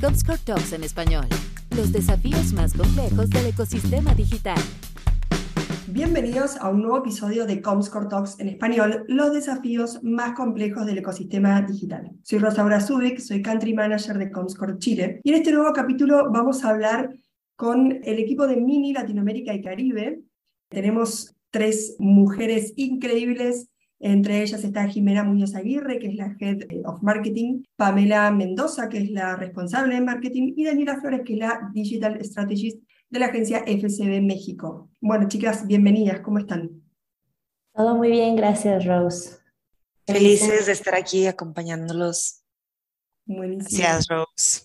Comscore Talks en español. Los desafíos más complejos del ecosistema digital. Bienvenidos a un nuevo episodio de Comscore Talks en español, los desafíos más complejos del ecosistema digital. Soy Rosaura Zubik, soy Country Manager de Comscore Chile y en este nuevo capítulo vamos a hablar con el equipo de Mini Latinoamérica y Caribe. Tenemos tres mujeres increíbles entre ellas está Jimena Muñoz Aguirre, que es la Head of Marketing, Pamela Mendoza, que es la responsable de marketing, y Daniela Flores, que es la Digital Strategist de la agencia FCB México. Bueno, chicas, bienvenidas, ¿cómo están? Todo muy bien, gracias, Rose. Felices de estar aquí acompañándolos. Buenísimo. Gracias, Rose.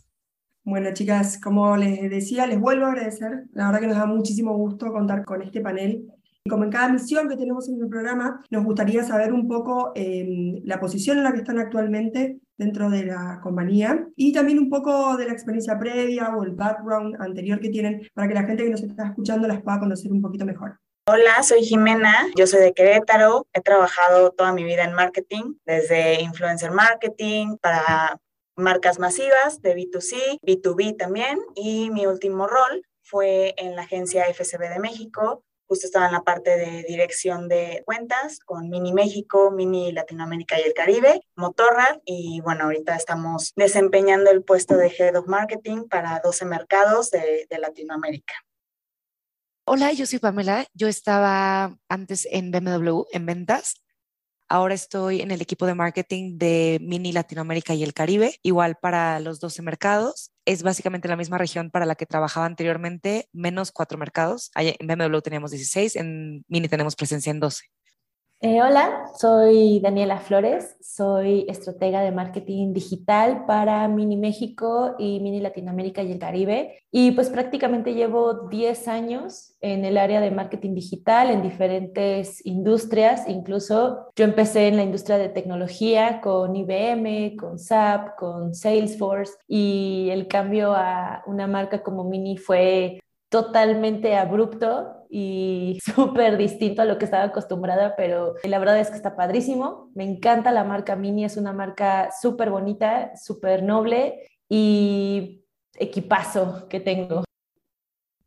Bueno, chicas, como les decía, les vuelvo a agradecer. La verdad que nos da muchísimo gusto contar con este panel como en cada misión que tenemos en el programa, nos gustaría saber un poco eh, la posición en la que están actualmente dentro de la compañía y también un poco de la experiencia previa o el background anterior que tienen para que la gente que nos está escuchando las pueda conocer un poquito mejor. Hola, soy Jimena, yo soy de Querétaro, he trabajado toda mi vida en marketing, desde influencer marketing para marcas masivas de B2C, B2B también, y mi último rol fue en la agencia FCB de México, justo estaba en la parte de dirección de cuentas con Mini México, Mini Latinoamérica y el Caribe, Motorrad y bueno, ahorita estamos desempeñando el puesto de Head of Marketing para 12 mercados de, Latinoamérica. Hola, yo soy Pamela. Yo estaba antes en BMW en ventas Ahora estoy en el equipo de marketing de Mini Latinoamérica y el Caribe, igual para los 12 mercados. Es básicamente la misma región para la que trabajaba anteriormente, menos cuatro mercados. En BMW teníamos 16, en Mini tenemos presencia en 12. Eh, hola, soy Daniela Flores, soy estratega de marketing digital para Mini México y Mini Latinoamérica y el Caribe. Y pues prácticamente llevo 10 años en el área de marketing digital en diferentes industrias. Incluso yo empecé en la industria de tecnología con IBM, con SAP, con Salesforce y el cambio a una marca como Mini fue totalmente abrupto y súper distinto a lo que estaba acostumbrada, pero la verdad es que está padrísimo. Me encanta la marca Mini, es una marca súper bonita, súper noble y equipazo que tengo.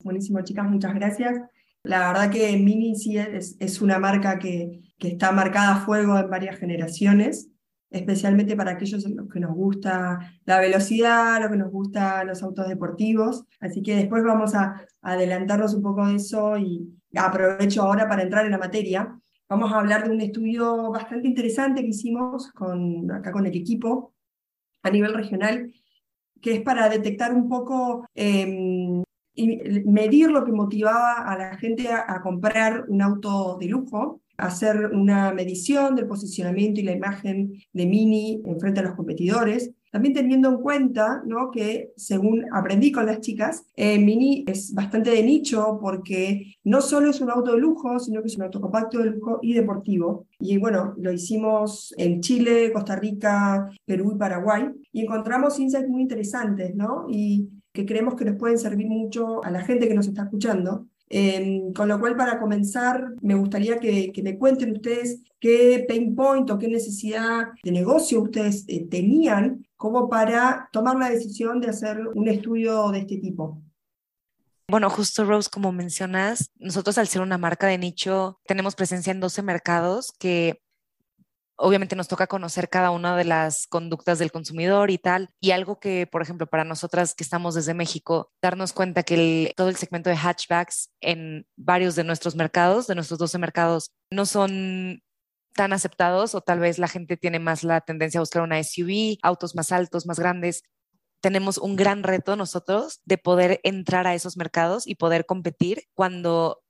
Buenísimo, chicas, muchas gracias. La verdad que Mini sí es, es una marca que, que está marcada a fuego en varias generaciones especialmente para aquellos que nos gusta la velocidad, lo que nos gusta los autos deportivos. Así que después vamos a, adelantarnos un poco de eso y aprovecho ahora para entrar en la materia. Vamos a hablar de un estudio bastante interesante que hicimos con, acá con el equipo a nivel regional, que es para detectar un poco em, y medir lo que motivaba a la gente a comprar un auto de lujo hacer una medición del posicionamiento y la imagen de Mini en frente a los competidores. También teniendo en cuenta ¿no? que, según aprendí con las chicas, eh, Mini es bastante de nicho porque no solo es un auto de lujo, sino que es un auto compacto de lujo y deportivo. Y bueno, lo hicimos en Chile, Costa Rica, Perú y Paraguay. Y encontramos insights muy interesantes, ¿no? Y que creemos que nos pueden servir mucho a la gente que nos está escuchando Em, con lo cual, para comenzar, me gustaría que, me cuenten ustedes qué pain point o qué necesidad de negocio ustedes eh, tenían como para tomar la decisión de hacer un estudio de este tipo. Bueno, justo Rose, como mencionas, nosotros al ser una marca de nicho tenemos presencia en 12 mercados que obviamente nos toca conocer cada una de las conductas del consumidor y tal. Y algo que, por ejemplo, para nosotras que estamos desde México, darnos cuenta que todo el segmento de hatchbacks en varios de nuestros mercados, de nuestros 12 mercados, no son tan aceptados o tal vez la gente tiene más la tendencia a buscar una SUV, autos más altos, más grandes. Tenemos un gran reto nosotros de poder entrar a esos mercados y poder competir cuando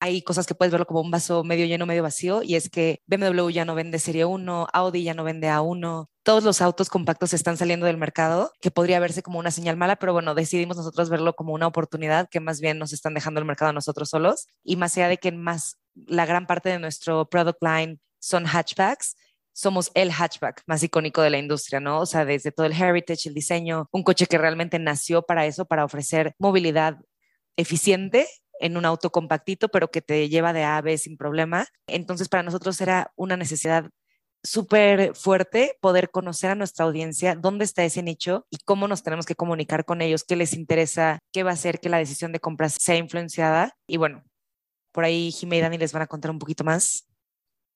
hay cosas que puedes verlo como un vaso medio lleno, medio vacío, y es que BMW ya no vende Serie 1, Audi ya no vende A1, todos los autos compactos están saliendo del mercado, que podría verse como una señal mala, pero bueno, decidimos nosotros verlo como una oportunidad que más bien nos están dejando el mercado a nosotros solos, y más allá de que más la gran parte de nuestro product line son hatchbacks, somos el hatchback más icónico de la industria, ¿no? O sea, desde todo el heritage, el diseño, un coche que realmente nació para eso, para ofrecer movilidad eficiente en un auto compactito, pero que te lleva de A a B sin problema. Entonces, para nosotros era una necesidad súper fuerte poder conocer a nuestra audiencia, dónde está ese nicho y cómo nos tenemos que comunicar con ellos, qué les interesa, qué va a hacer que la decisión de compra sea influenciada. Y bueno, por ahí Jimé y Dani les van a contar un poquito más.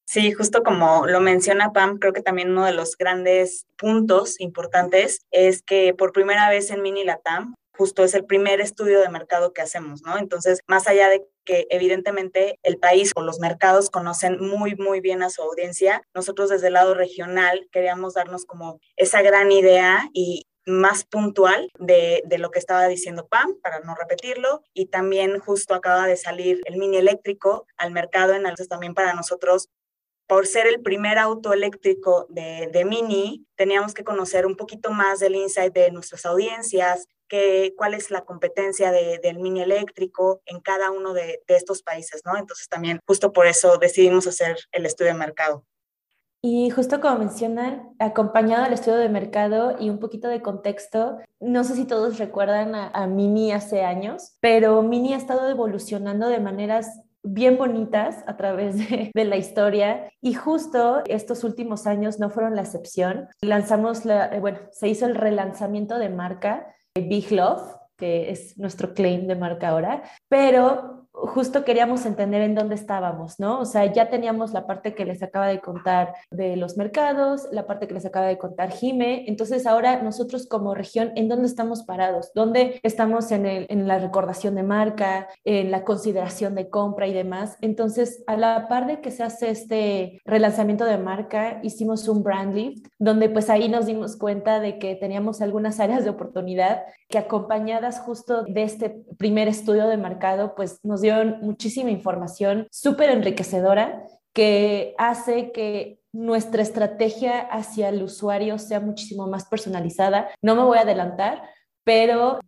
Sí, justo como lo menciona Pam, creo que también uno de los grandes puntos importantes es que por primera vez en Mini Latam justo es el primer estudio de mercado que hacemos, ¿no? Entonces, más allá de que evidentemente el país o los mercados conocen muy, muy bien a su audiencia, nosotros desde el lado regional queríamos darnos como esa gran idea y más puntual de, de, lo que estaba diciendo Pam, para no repetirlo, y también justo acaba de salir el mini eléctrico al mercado, entonces también para nosotros por ser el primer auto eléctrico de, de, Mini, teníamos que conocer un poquito más del insight de nuestras audiencias, que, cuál es la competencia de, del Mini eléctrico en cada uno de, de, estos países, ¿no? Entonces también justo por eso decidimos hacer el estudio de mercado. Y justo como mencionan, acompañado al estudio de mercado y un poquito de contexto, no sé si todos recuerdan a, a Mini hace años, pero Mini ha estado evolucionando de maneras bien bonitas a través de, de, la historia y justo estos últimos años no fueron la excepción. Lanzamos, la, eh, bueno, se hizo el relanzamiento de marca Big Love, que es nuestro claim de marca ahora, pero justo queríamos entender en dónde estábamos, ¿no? O sea, ya teníamos la parte que les acaba de contar de los mercados, la parte que les acaba de contar Jime, entonces ahora nosotros como región, ¿en dónde estamos parados? ¿Dónde estamos en, la recordación de marca, en la consideración de compra y demás? Entonces, a la par de que se hace este relanzamiento de marca, hicimos un brand lift, donde pues ahí nos dimos cuenta de que teníamos algunas áreas de oportunidad que acompañadas justo de este primer estudio de mercado, pues nos dio muchísima información súper enriquecedora que hace que nuestra estrategia hacia el usuario sea muchísimo más personalizada. No me voy a adelantar, pero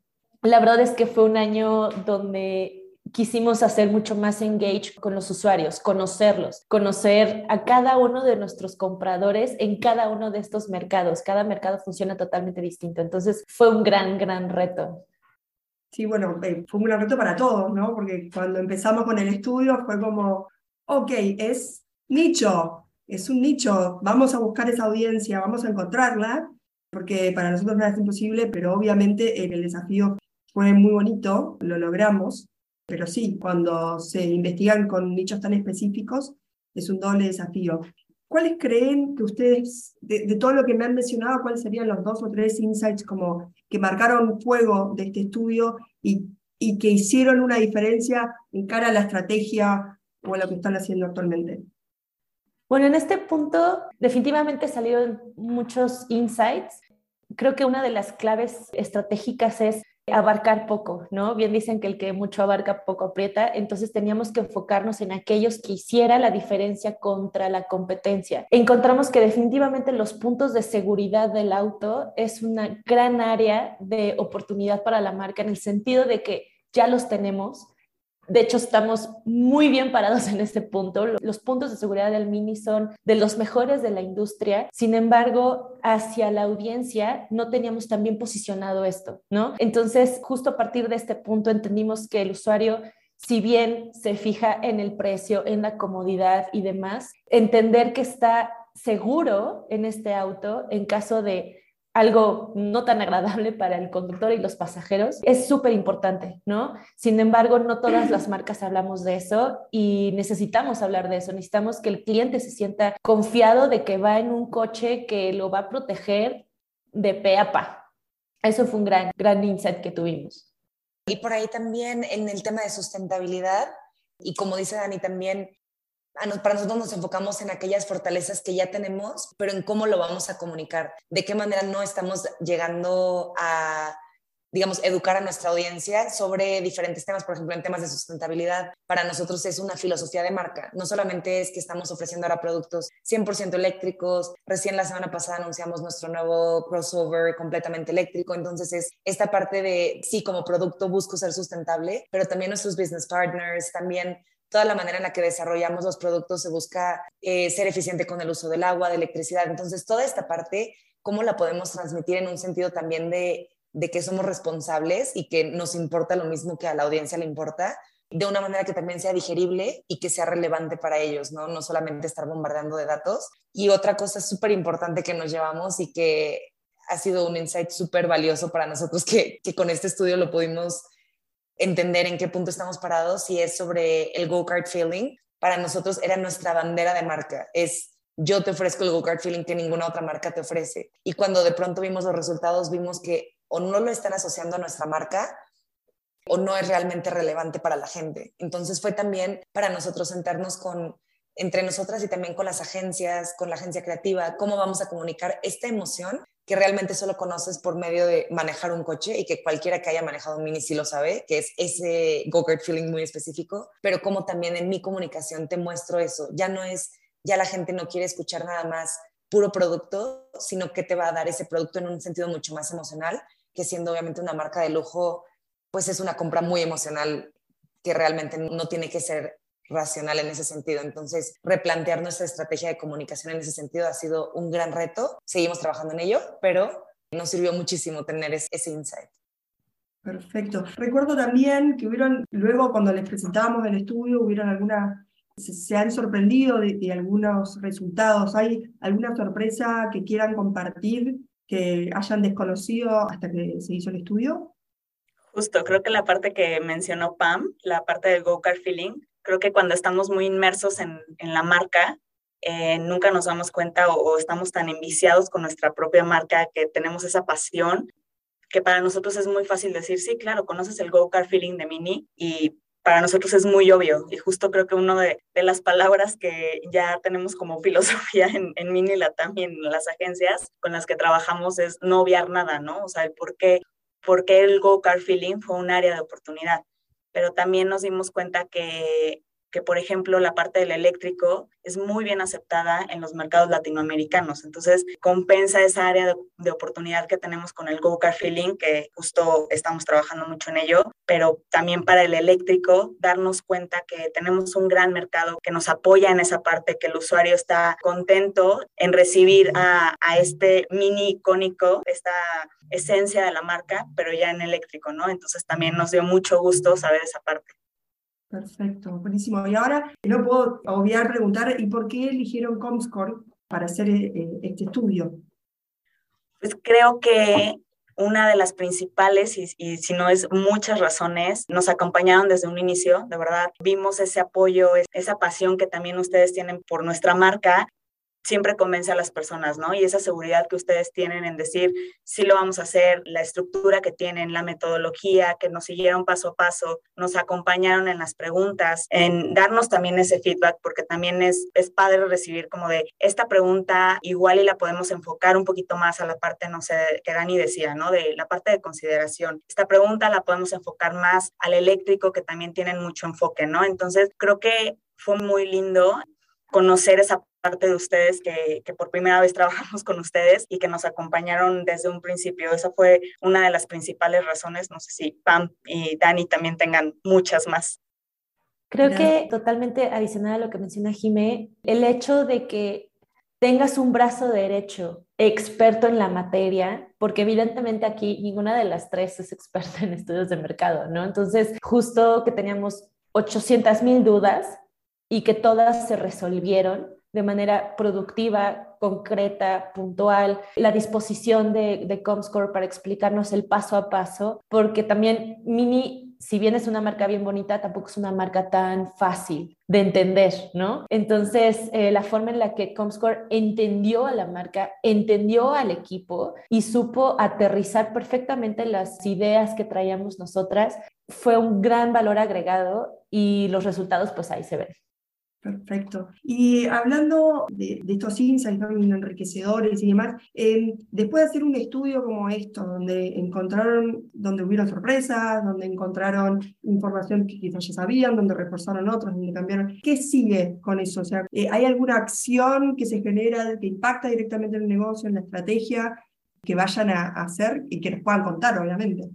la verdad es que fue un año donde quisimos hacer mucho más engage con los usuarios, conocerlos, conocer a cada uno de nuestros compradores en cada uno de estos mercados. Cada mercado funciona totalmente distinto. Entonces fue un gran, gran reto. Sí, bueno, eh, fue un gran reto para todos, ¿no? Porque cuando empezamos con el estudio fue como, ok, es nicho, es un nicho, vamos a buscar esa audiencia, vamos a encontrarla, porque para nosotros no es imposible, pero obviamente el desafío fue muy bonito, lo logramos, pero sí, cuando se investigan con nichos tan específicos, es un doble desafío. ¿Cuáles creen que ustedes, de, de, todo lo que me han mencionado, cuáles serían los dos o tres insights como que marcaron fuego de este estudio y, y que hicieron una diferencia en cara a la estrategia o a lo que están haciendo actualmente? Bueno, en este punto definitivamente salieron muchos insights. Creo que una de las claves estratégicas es abarcar poco, ¿no? Bien dicen que el que mucho abarca poco aprieta, entonces teníamos que enfocarnos en aquellos que hiciera la diferencia contra la competencia. Encontramos que definitivamente los puntos de seguridad del auto es una gran área de oportunidad para la marca en el sentido de que ya los tenemos, de hecho, estamos muy bien parados en este punto. Los puntos de seguridad del Mini son de los mejores de la industria. Sin embargo, hacia la audiencia no teníamos tan bien posicionado esto, ¿no? Entonces, justo a partir de este punto entendimos que el usuario si bien se fija en el precio, en la comodidad y demás, entender que está seguro en este auto en caso de algo no tan agradable para el conductor y los pasajeros, es súper importante, ¿no? Sin embargo, no todas las marcas hablamos de eso y necesitamos hablar de eso. Necesitamos que el cliente se sienta confiado de que va en un coche que lo va a proteger de pe a pa. Eso fue un gran, gran insight que tuvimos. Y por ahí también en el tema de sustentabilidad, y como dice Dani también, para nosotros nos enfocamos en aquellas fortalezas que ya tenemos, pero en cómo lo vamos a comunicar, de qué manera no estamos llegando a, digamos, educar a nuestra audiencia sobre diferentes temas, por ejemplo, en temas de sustentabilidad. Para nosotros es una filosofía de marca. No solamente es que estamos ofreciendo ahora productos 100% eléctricos, recién la semana pasada anunciamos nuestro nuevo crossover completamente eléctrico, entonces es esta parte de, sí, como producto busco ser sustentable, pero también nuestros business partners, también toda la manera en la que desarrollamos los productos se busca eh, ser eficiente con el uso del agua, de electricidad. Entonces, toda esta parte, ¿cómo la podemos transmitir en un sentido también de, que somos responsables y que nos importa lo mismo que a la audiencia le importa? de una manera que también sea digerible y que sea relevante para ellos, ¿no? No solamente estar bombardeando de datos. Y otra cosa súper importante que nos llevamos y que ha sido un insight súper valioso para nosotros que, que con este estudio lo pudimos entender en qué punto estamos parados y es sobre el go-kart feeling. Para nosotros era nuestra bandera de marca. Es yo te ofrezco el go-kart feeling que ninguna otra marca te ofrece. Y cuando de pronto vimos los resultados, vimos que o no lo están asociando a nuestra marca o no es realmente relevante para la gente. Entonces fue también para nosotros sentarnos con entre nosotras y también con las agencias, con la agencia creativa, cómo vamos a comunicar esta emoción que realmente solo conoces por medio de manejar un coche y que cualquiera que haya manejado un mini sí lo sabe, que es ese go-kart feeling muy específico, pero como también en mi comunicación te muestro eso, ya no es, ya la gente no quiere escuchar nada más puro producto, sino que te va a dar ese producto en un sentido mucho más emocional, que siendo obviamente una marca de lujo, pues es una compra muy emocional que realmente no tiene que ser racional en ese sentido. Entonces, replantear nuestra estrategia de comunicación en ese sentido ha sido un gran reto. Seguimos trabajando en ello, pero nos sirvió muchísimo tener ese insight. Perfecto. Recuerdo también que hubieron, luego cuando les presentábamos el estudio, hubieron algunas, se, han sorprendido de, de, algunos resultados. ¿Hay alguna sorpresa que quieran compartir que hayan desconocido hasta que se hizo el estudio? Justo, creo que la parte que mencionó Pam, la parte del go-kart feeling, creo que cuando estamos muy inmersos en, en la marca, eh, nunca nos damos cuenta o, o, estamos tan enviciados con nuestra propia marca que tenemos esa pasión que para nosotros es muy fácil decir, sí, claro, conoces el go-kart feeling de Mini y para nosotros es muy obvio. Y justo creo que una de, de, las palabras que ya tenemos como filosofía en, en Mini la también en las agencias con las que trabajamos es no obviar nada, ¿no? O sea, el por qué porque el go-kart feeling fue un área de oportunidad. Pero también nos dimos cuenta que que, por ejemplo, la parte del eléctrico es muy bien aceptada en los mercados latinoamericanos. Entonces, compensa esa área de, oportunidad que tenemos con el Go-Car Feeling, que justo estamos trabajando mucho en ello, pero también para el eléctrico, darnos cuenta que tenemos un gran mercado que nos apoya en esa parte, que el usuario está contento en recibir a, a este mini icónico, esta esencia de la marca, pero ya en eléctrico, ¿no? Entonces, también nos dio mucho gusto saber esa parte. Perfecto, buenísimo. Y ahora no puedo obviar preguntar, ¿y por qué eligieron Comscore para hacer eh, este estudio? Pues creo que una de las principales, y, y, si no es muchas razones, nos acompañaron desde un inicio, de verdad. Vimos ese apoyo, esa pasión que también ustedes tienen por nuestra marca siempre convence a las personas, ¿no? Y esa seguridad que ustedes tienen en decir, sí lo vamos a hacer, la estructura que tienen, la metodología, que nos siguieron paso a paso, nos acompañaron en las preguntas, en darnos también ese feedback, porque también es, es padre recibir como de esta pregunta igual y la podemos enfocar un poquito más a la parte, no sé, que Dani decía, ¿no? De la parte de consideración. Esta pregunta la podemos enfocar más al eléctrico, que también tienen mucho enfoque, ¿no? Entonces, creo que fue muy lindo conocer esa parte de ustedes que, que, por primera vez trabajamos con ustedes y que nos acompañaron desde un principio. Esa fue una de las principales razones. No sé si Pam y Dani también tengan muchas más. Creo que totalmente adicional a lo que menciona Jimé, el hecho de que tengas un brazo derecho experto en la materia, porque evidentemente aquí ninguna de las tres es experta en estudios de mercado, ¿no? Entonces, justo que teníamos 800 mil dudas y que todas se resolvieron de manera productiva, concreta, puntual, la disposición de, Comscore para explicarnos el paso a paso, porque también Mini, si bien es una marca bien bonita, tampoco es una marca tan fácil de entender, ¿no? Entonces, eh, la forma en la que Comscore entendió a la marca, entendió al equipo y supo aterrizar perfectamente las ideas que traíamos nosotras, fue un gran valor agregado y los resultados, pues ahí se ven. Perfecto. Y hablando de, estos insights enriquecedores y demás, eh, después de hacer un estudio como esto, donde encontraron, donde hubieron sorpresas, donde encontraron información que quizás ya sabían, donde reforzaron otros, donde cambiaron, ¿qué sigue con eso? O sea, eh, ¿hay alguna acción que se genera, que impacta directamente en el negocio, en la estrategia, que vayan a, hacer y que nos puedan contar, obviamente?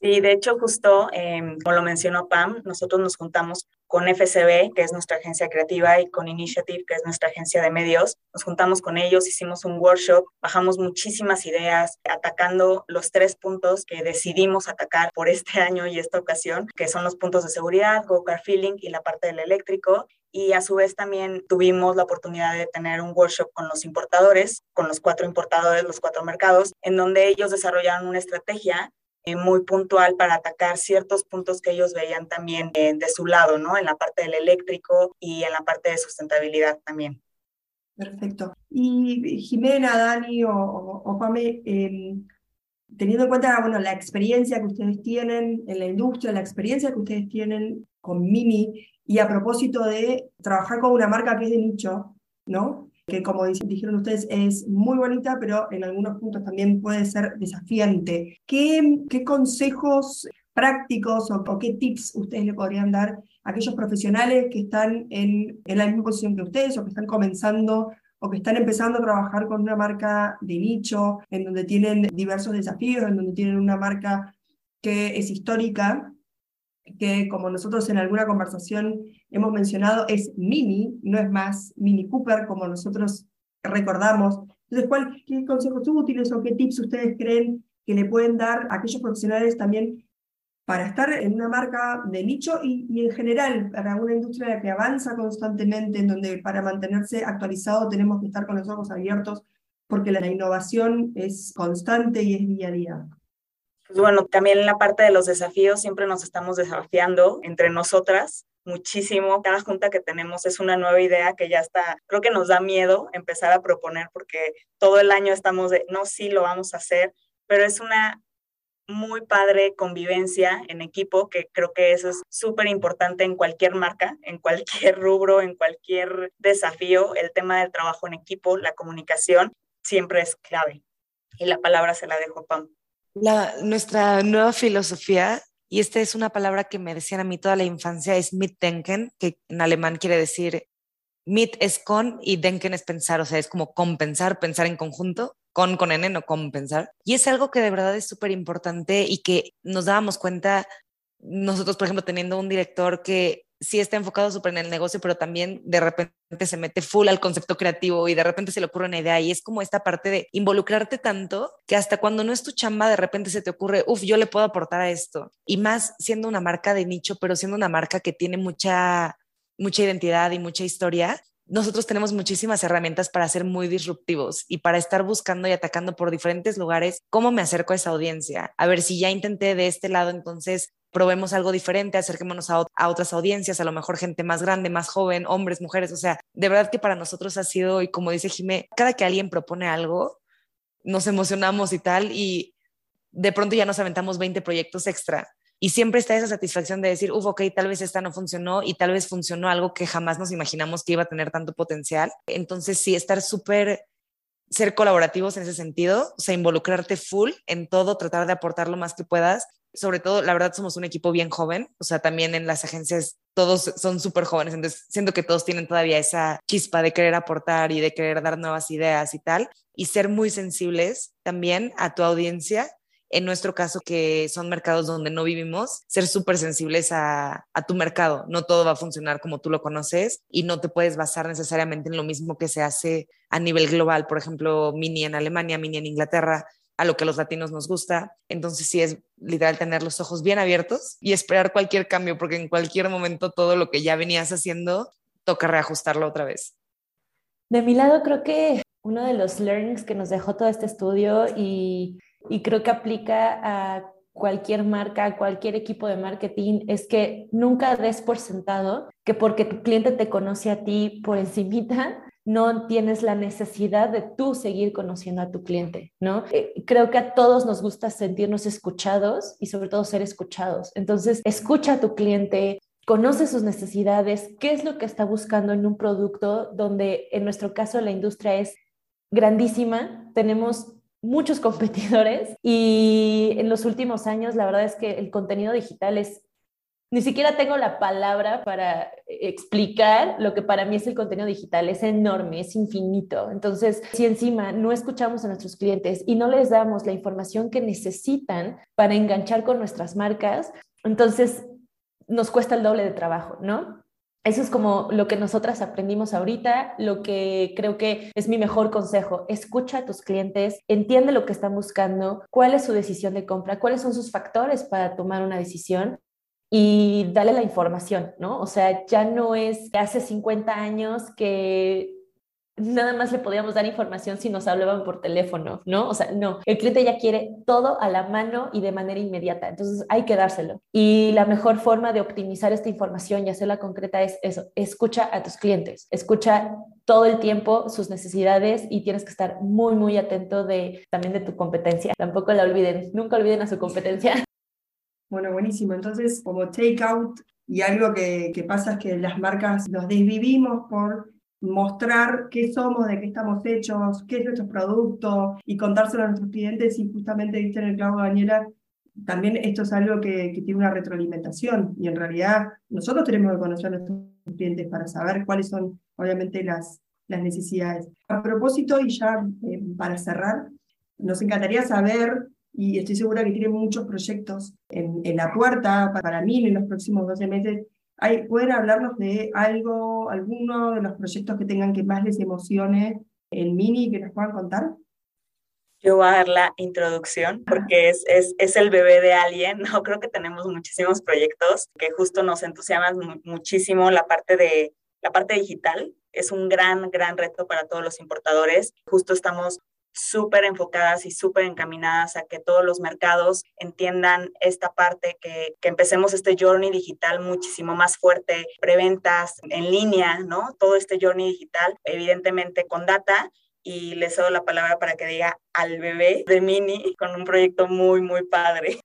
Sí, de hecho, justo eh, como lo mencionó Pam, nosotros nos juntamos con FCB, que es nuestra agencia creativa, y con Initiative, que es nuestra agencia de medios. Nos juntamos con ellos, hicimos un workshop, bajamos muchísimas ideas, atacando los tres puntos que decidimos atacar por este año y esta ocasión, que son los puntos de seguridad, Go Car Feeling y la parte del eléctrico. Y a su vez también tuvimos la oportunidad de tener un workshop con los importadores, con los cuatro importadores, los cuatro mercados, en donde ellos desarrollaron una estrategia muy puntual para atacar ciertos puntos que ellos veían también eh, de su lado, ¿no? En la parte del eléctrico y en la parte de sustentabilidad también. Perfecto. Y Jimena, Dani o, o, Pame, em, teniendo en cuenta bueno, la experiencia que ustedes tienen en la industria, la experiencia que ustedes tienen con Mimi, y a propósito de trabajar con una marca que es de nicho, ¿no? Que como dijeron ustedes es muy bonita, pero en algunos puntos también puede ser desafiante. ¿Qué, qué consejos prácticos o, qué tips ustedes le podrían dar a aquellos profesionales que están en, en la misma posición que ustedes o que están comenzando o que están empezando a trabajar con una marca de nicho, en donde tienen diversos desafíos, en donde tienen una marca que es histórica que como nosotros en alguna conversación hemos mencionado, es Mini, no es más Mini Cooper como nosotros recordamos. Entonces, ¿cuál, ¿qué consejos útiles o qué tips ustedes creen que le pueden dar a aquellos profesionales también para estar en una marca de nicho y, y, en general para una industria que avanza constantemente, en donde para mantenerse actualizado tenemos que estar con los ojos abiertos porque la innovación es constante y es día a día? Pues bueno, también en la parte de los desafíos siempre nos estamos desafiando entre nosotras muchísimo. Cada junta que tenemos es una nueva idea que ya está, creo que nos da miedo empezar a proponer porque todo el año estamos de, no, sí, lo vamos a hacer, pero es una muy padre convivencia en equipo, que creo que eso es súper importante en cualquier marca, en cualquier rubro, en cualquier desafío. El tema del trabajo en equipo, la comunicación, siempre es clave. Y la palabra se la dejo Pam nuestra nueva filosofía, y esta es una palabra que me decían a mí toda la infancia, es Mitdenken, que en alemán quiere decir mit es con y denken es pensar, o sea, es como compensar, pensar en conjunto, con con n, no compensar. Y es algo que de verdad es súper importante y que nos dábamos cuenta nosotros, por ejemplo, teniendo un director que sí está enfocado súper en el negocio, pero también de repente se mete full al concepto creativo y de repente se le ocurre una idea y es como esta parte de involucrarte tanto que hasta cuando no es tu chamba de repente se te ocurre, uff, yo le puedo aportar a esto. Y más siendo una marca de nicho, pero siendo una marca que tiene mucha, mucha identidad y mucha historia, nosotros tenemos muchísimas herramientas para ser muy disruptivos y para estar buscando y atacando por diferentes lugares cómo me acerco a esa audiencia. A ver si ya intenté de este lado, entonces probemos algo diferente, acerquémonos a, otras audiencias, a lo mejor gente más grande, más joven, hombres, mujeres, o sea, de verdad que para nosotros ha sido, y como dice Jimé, cada que alguien propone algo, nos emocionamos y tal, y de pronto ya nos aventamos 20 proyectos extra. Y siempre está esa satisfacción de decir, uff, ok, tal vez esta no funcionó y tal vez funcionó algo que jamás nos imaginamos que iba a tener tanto potencial. Entonces, sí, estar súper ser colaborativos en ese sentido, o sea, involucrarte full en todo, tratar de aportar lo más que puedas. Sobre todo, la verdad, somos un equipo bien joven, o sea, también en las agencias todos son súper jóvenes, entonces siento que todos tienen todavía esa chispa de querer aportar y de querer dar nuevas ideas y tal, y ser muy sensibles también a tu audiencia en nuestro caso, que son mercados donde no vivimos, ser súper sensibles a, a, tu mercado. No todo va a funcionar como tú lo conoces y no te puedes basar necesariamente en lo mismo que se hace a nivel global. Por ejemplo, Mini en Alemania, Mini en Inglaterra, a lo que los latinos nos gusta. Entonces sí es literal tener los ojos bien abiertos y esperar cualquier cambio, porque en cualquier momento todo lo que ya venías haciendo toca reajustarlo otra vez. De mi lado, creo que uno de los learnings que nos dejó todo este estudio y y creo que aplica a cualquier marca, a cualquier equipo de marketing, es que nunca des por sentado que porque tu cliente te conoce a ti por encimita, no tienes la necesidad de tú seguir conociendo a tu cliente, ¿no? Eh, creo que a todos nos gusta sentirnos escuchados y sobre todo ser escuchados. Entonces, escucha a tu cliente, conoce sus necesidades, qué es lo que está buscando en un producto donde en nuestro caso la industria es grandísima, tenemos muchos competidores y en los últimos años la verdad es que el contenido digital es, ni siquiera tengo la palabra para explicar lo que para mí es el contenido digital, es enorme, es infinito. Entonces, si encima no escuchamos a nuestros clientes y no les damos la información que necesitan para enganchar con nuestras marcas, entonces nos cuesta el doble de trabajo, ¿no? Eso es como lo que nosotras aprendimos ahorita, lo que creo que es mi mejor consejo. Escucha a tus clientes, entiende lo que están buscando, cuál es su decisión de compra, cuáles son sus factores para tomar una decisión y dale la información, ¿no? O sea, ya no es hace 50 años que nada más le podíamos dar información si nos hablaban por teléfono, ¿no? O sea, no, el cliente ya quiere todo a la mano y de manera inmediata, entonces hay que dárselo. Y la mejor forma de optimizar esta información y hacerla concreta es eso, escucha a tus clientes, escucha todo el tiempo sus necesidades y tienes que estar muy, muy atento de también de tu competencia. Tampoco la olviden, nunca olviden a su competencia. Bueno, buenísimo. Entonces, como takeout y algo que, que pasa es que las marcas nos desvivimos por mostrar qué somos, de qué estamos hechos, qué es nuestro producto y contárselo a nuestros clientes y justamente viste en el clavo Daniela, también esto es algo que, que, tiene una retroalimentación y en realidad nosotros tenemos que conocer a nuestros clientes para saber cuáles son obviamente las, las necesidades. A propósito y ya eh, para cerrar, nos encantaría saber y estoy segura que tienen muchos proyectos en, en la puerta para mí en los próximos 12 meses ¿Pueden hablarnos de algo, alguno de los proyectos que tengan que más les emocione en Mini que nos puedan contar? Yo voy a dar la introducción porque es, es, es, el bebé de alguien. No, creo que tenemos muchísimos proyectos que justo nos entusiasman muchísimo la parte de la parte digital. Es un gran, gran reto para todos los importadores. Justo estamos súper enfocadas y súper encaminadas a que todos los mercados entiendan esta parte, que, que, empecemos este journey digital muchísimo más fuerte, preventas en línea, ¿no? Todo este journey digital, evidentemente con data. Y les doy la palabra para que diga al bebé de Mini con un proyecto muy, muy padre.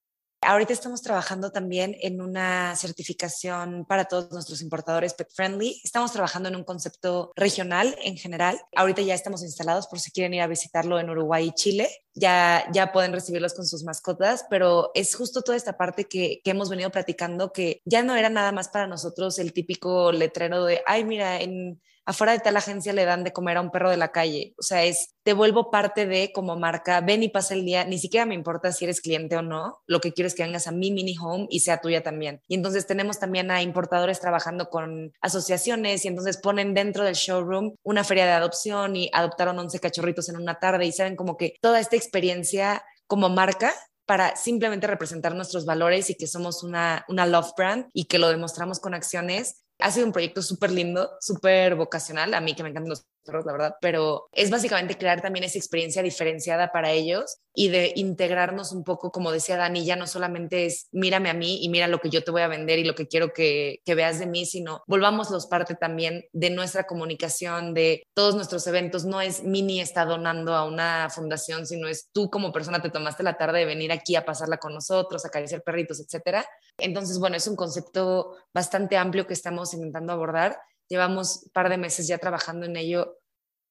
Ahorita estamos trabajando también en una certificación para todos nuestros importadores pet friendly. Estamos trabajando en un concepto regional en general. Ahorita ya estamos instalados por si quieren ir a visitarlo en Uruguay y Chile. Ya, ya pueden recibirlos con sus mascotas, pero es justo toda esta parte que, que hemos venido platicando que ya no era nada más para nosotros el típico letrero de, ay, mira, en afuera de tal agencia le dan de comer a un perro de la calle. O sea, es, te vuelvo parte de como marca, ven y pasa el día, ni siquiera me importa si eres cliente o no, lo que quiero es que vengas a mi mini home y sea tuya también. Y entonces tenemos también a importadores trabajando con asociaciones y entonces ponen dentro del showroom una feria de adopción y adoptaron 11 cachorritos en una tarde y saben como que toda esta experiencia como marca para simplemente representar nuestros valores y que somos una, una love brand y que lo demostramos con acciones ha sido un proyecto súper lindo, súper vocacional, a mí que me encantan los la verdad, pero es básicamente crear también esa experiencia diferenciada para ellos y de integrarnos un poco, como decía Dani, ya no solamente es mírame a mí y mira lo que yo te voy a vender y lo que quiero que, que veas de mí, sino volvámoslos parte también de nuestra comunicación, de todos nuestros eventos. No es Mini está donando a una fundación, sino es tú como persona te tomaste la tarde de venir aquí a pasarla con nosotros, a acariciar perritos, etcétera. Entonces, bueno, es un concepto bastante amplio que estamos intentando abordar Llevamos un par de meses ya trabajando en ello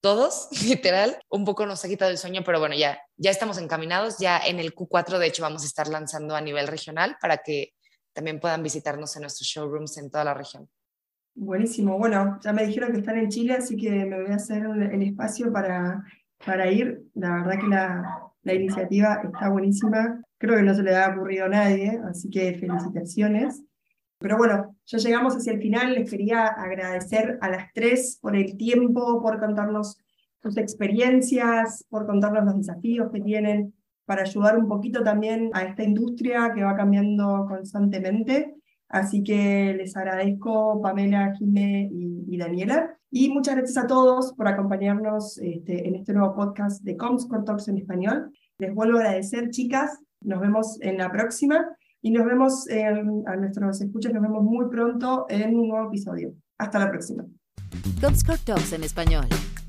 todos, literal. Un poco nos ha quitado el sueño, pero bueno, ya, ya estamos encaminados. Ya en el Q4, de hecho, vamos a estar lanzando a nivel regional para que también puedan visitarnos en nuestros showrooms en toda la región. Buenísimo. Bueno, ya me dijeron que están en Chile, así que me voy a hacer el espacio para, para ir. La verdad que la, la iniciativa está buenísima. Creo que no se le ha ocurrido a nadie, así que felicitaciones. Pero bueno, ya llegamos hacia el final. Les quería agradecer a las tres por el tiempo, por contarnos sus experiencias, por contarnos los desafíos que tienen, para ayudar un poquito también a esta industria que va cambiando constantemente. Así que les agradezco Pamela, Jimé y, Daniela. Y muchas gracias a todos por acompañarnos este, en este nuevo podcast de Comscore Talks en español. Les vuelvo a agradecer, chicas. Nos vemos en la próxima y nos vemos, a nuestros escuchas, nos vemos muy pronto en un nuevo episodio. Hasta la próxima. Comscore Talks en español.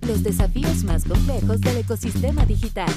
Los desafíos más complejos del ecosistema digital.